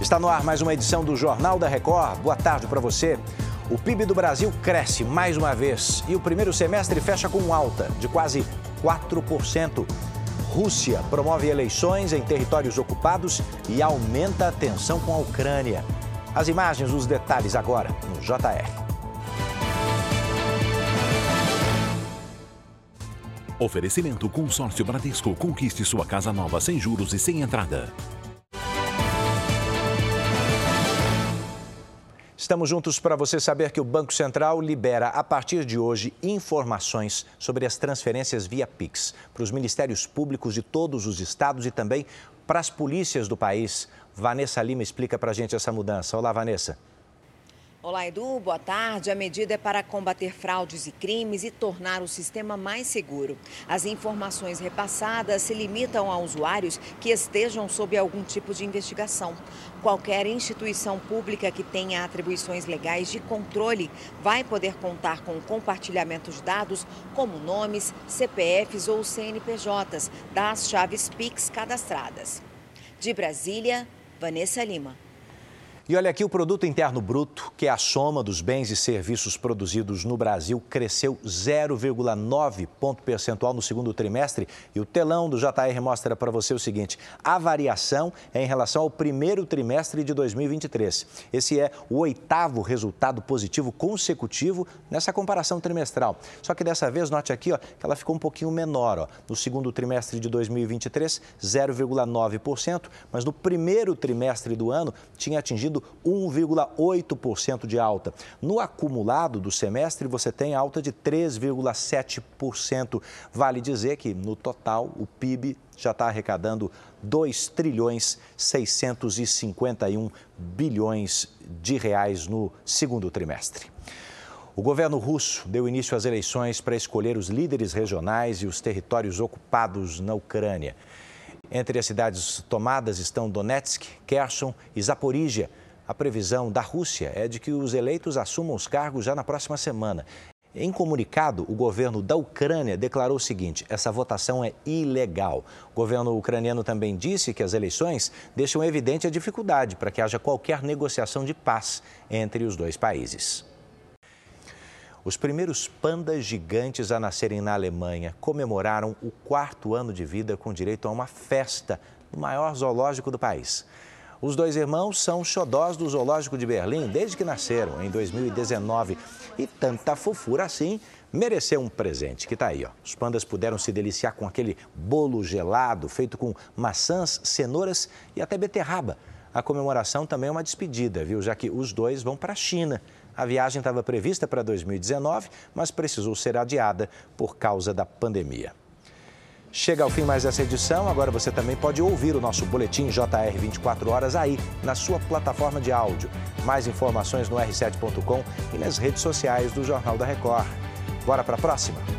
Está no ar mais uma edição do Jornal da Record. Boa tarde para você. O PIB do Brasil cresce mais uma vez e o primeiro semestre fecha com alta de quase 4%. Rússia promove eleições em territórios ocupados e aumenta a tensão com a Ucrânia. As imagens, os detalhes agora no JR. Oferecimento Consórcio Bradesco. Conquiste sua casa nova sem juros e sem entrada. Estamos juntos para você saber que o Banco Central libera a partir de hoje informações sobre as transferências via Pix para os ministérios públicos de todos os estados e também para as polícias do país. Vanessa Lima explica para a gente essa mudança. Olá, Vanessa. Olá, Edu. Boa tarde. A medida é para combater fraudes e crimes e tornar o sistema mais seguro. As informações repassadas se limitam a usuários que estejam sob algum tipo de investigação. Qualquer instituição pública que tenha atribuições legais de controle vai poder contar com o compartilhamento de dados como nomes, CPFs ou CNPJs das chaves Pix cadastradas. De Brasília, Vanessa Lima. E olha aqui, o produto interno bruto, que é a soma dos bens e serviços produzidos no Brasil, cresceu 0,9 ponto percentual no segundo trimestre. E o telão do JR mostra para você o seguinte: a variação é em relação ao primeiro trimestre de 2023. Esse é o oitavo resultado positivo consecutivo nessa comparação trimestral. Só que dessa vez, note aqui, ó, que ela ficou um pouquinho menor. Ó. No segundo trimestre de 2023, 0,9%, mas no primeiro trimestre do ano tinha atingido 1,8% de alta. No acumulado do semestre, você tem alta de 3,7%. Vale dizer que, no total, o PIB já está arrecadando 2 trilhões 651 bilhões de reais no segundo trimestre. O governo russo deu início às eleições para escolher os líderes regionais e os territórios ocupados na Ucrânia. Entre as cidades tomadas estão Donetsk, Kherson e Zaporígia. A previsão da Rússia é de que os eleitos assumam os cargos já na próxima semana. Em comunicado, o governo da Ucrânia declarou o seguinte: essa votação é ilegal. O governo ucraniano também disse que as eleições deixam evidente a dificuldade para que haja qualquer negociação de paz entre os dois países. Os primeiros pandas gigantes a nascerem na Alemanha comemoraram o quarto ano de vida com direito a uma festa no maior zoológico do país. Os dois irmãos são xodós do Zoológico de Berlim desde que nasceram, em 2019. E tanta fofura assim mereceu um presente, que está aí. Ó. Os pandas puderam se deliciar com aquele bolo gelado feito com maçãs, cenouras e até beterraba. A comemoração também é uma despedida, viu? Já que os dois vão para a China. A viagem estava prevista para 2019, mas precisou ser adiada por causa da pandemia. Chega ao fim mais essa edição. Agora você também pode ouvir o nosso boletim JR 24 horas aí na sua plataforma de áudio. Mais informações no r7.com e nas redes sociais do Jornal da Record. Bora para a próxima?